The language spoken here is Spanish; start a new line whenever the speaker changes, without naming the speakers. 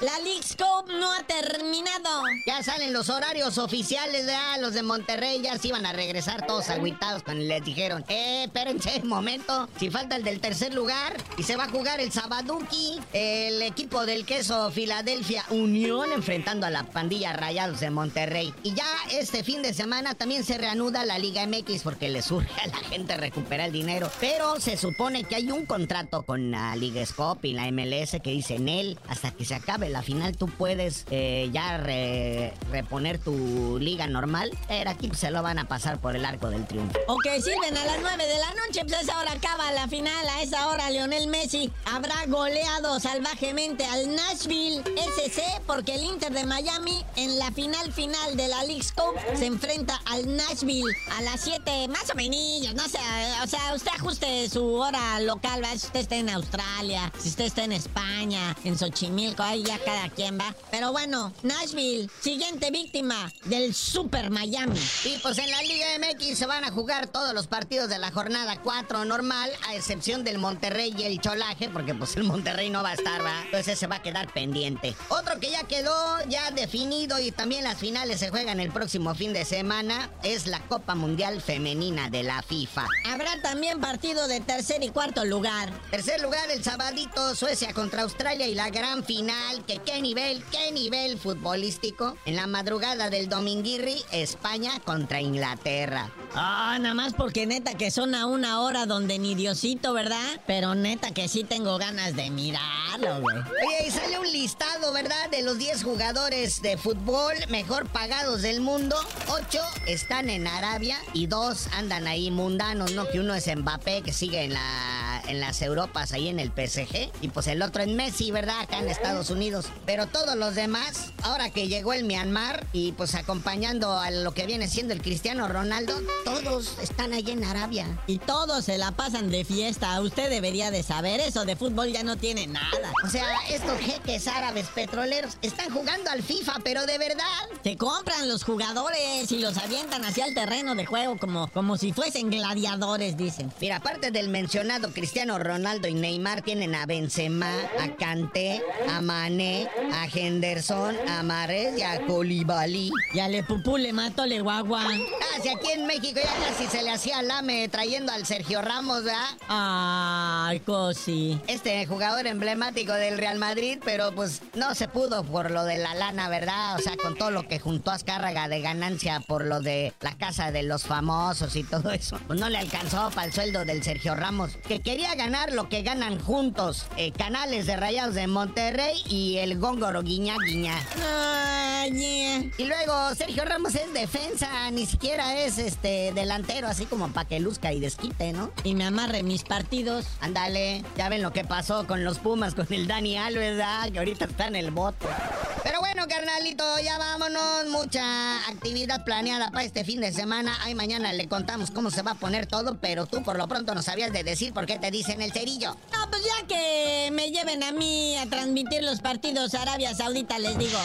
¡La
League Scope no ha.
Ya salen los horarios oficiales, ya los de Monterrey ya se iban a regresar todos agüitados cuando les dijeron, eh, espérense un momento, si falta el del tercer lugar y se va a jugar el Sabaduki, el equipo del queso Filadelfia Unión enfrentando a la pandilla Rayados de Monterrey. Y ya este fin de semana también se reanuda la Liga MX porque le surge a la gente recuperar el dinero. Pero se supone que hay un contrato con la Liga Scope y la MLS que dice él, hasta que se acabe la final tú puedes eh, ya re- reponer tu liga normal. Pero aquí se lo van a pasar por el arco del triunfo.
Ok, sirven a las 9 de la noche, pues a esa hora acaba la final. A esa hora Lionel Messi habrá goleado salvajemente al Nashville SC porque el Inter de Miami en la final final de la League Cup se enfrenta al Nashville a las 7, más o menos, no sé, o sea, usted ajuste su hora local, ¿va? si usted está en Australia, si usted está en España, en Xochimilco, ahí ya cada quien va. Pero bueno, Nashville, siguiente víctima del Super Miami.
Y pues en la Liga MX se van a jugar todos los partidos de la jornada 4 normal, a excepción del Monterrey y el Cholaje, porque pues el Monterrey no va a estar, ¿va? Entonces se va a quedar pendiente. Otro que ya quedó ya definido y también las finales se juegan el próximo fin de semana es la Copa Mundial Femenina de la FIFA.
Habrá también partido de tercer y cuarto lugar.
Tercer lugar, el sabadito, Suecia contra Australia y la gran final, que qué nivel, qué nivel futbolístico. En la madrugada del Dominguirri, España contra Inglaterra.
Ah, nada más porque neta que son a una hora donde ni Diosito, ¿verdad? Pero neta que sí tengo ganas de mirarlo, güey.
Oye, y sale un listado, ¿verdad? De los 10 jugadores de fútbol mejor pagados del mundo. 8 están en Arabia y 2 andan ahí mundanos, ¿no? Que uno es Mbappé, que sigue en la en las Europas, ahí en el PSG. Y pues el otro en Messi, ¿verdad? Acá en Estados Unidos. Pero todos los demás, ahora que llegó el Myanmar y pues acompañando a lo que viene siendo el Cristiano Ronaldo, todos están ahí en Arabia.
Y todos se la pasan de fiesta. Usted debería de saber eso. De fútbol ya no tiene nada.
O sea, estos jeques árabes petroleros están jugando al FIFA, pero de verdad.
Se compran los jugadores y los avientan hacia el terreno de juego como, como si fuesen gladiadores, dicen.
Mira, aparte del mencionado Cristiano Ronaldo y Neymar, tienen a Benzema, a Kanté, a Mané, a Henderson, a Mares y a Koulibaly.
Ya le pupú le mato le guagua.
Ah, si aquí en México ya casi se le hacía lame trayendo al Sergio Ramos, ¿verdad?
Ay, cosi.
Este jugador emblemático del Real Madrid, pero pues no se pudo por lo de la lana, ¿verdad? O sea, con todo lo que juntó Azcárraga de ganancia por lo de la casa de los famosos y todo eso, pues no le alcanzó para el sueldo del Sergio Ramos, que quería ganar lo que ganan juntos, eh, Canales de Rayados de Monterrey y el Góngoro Guiña Guiña.
Yeah.
Y luego Sergio Ramos es defensa, ni siquiera es este delantero, así como para que luzca y desquite, ¿no?
Y me amarre mis partidos.
Ándale, ya ven lo que pasó con los Pumas, con el Dani Alves, ¿verdad? que ahorita está en el bote. Pero bueno, carnalito, ya vámonos. Mucha actividad planeada para este fin de semana. Ay, mañana le contamos cómo se va a poner todo, pero tú por lo pronto no sabías de decir por qué te dicen el cerillo.
No, pues ya que me lleven a mí a transmitir los partidos a Arabia Saudita, les digo.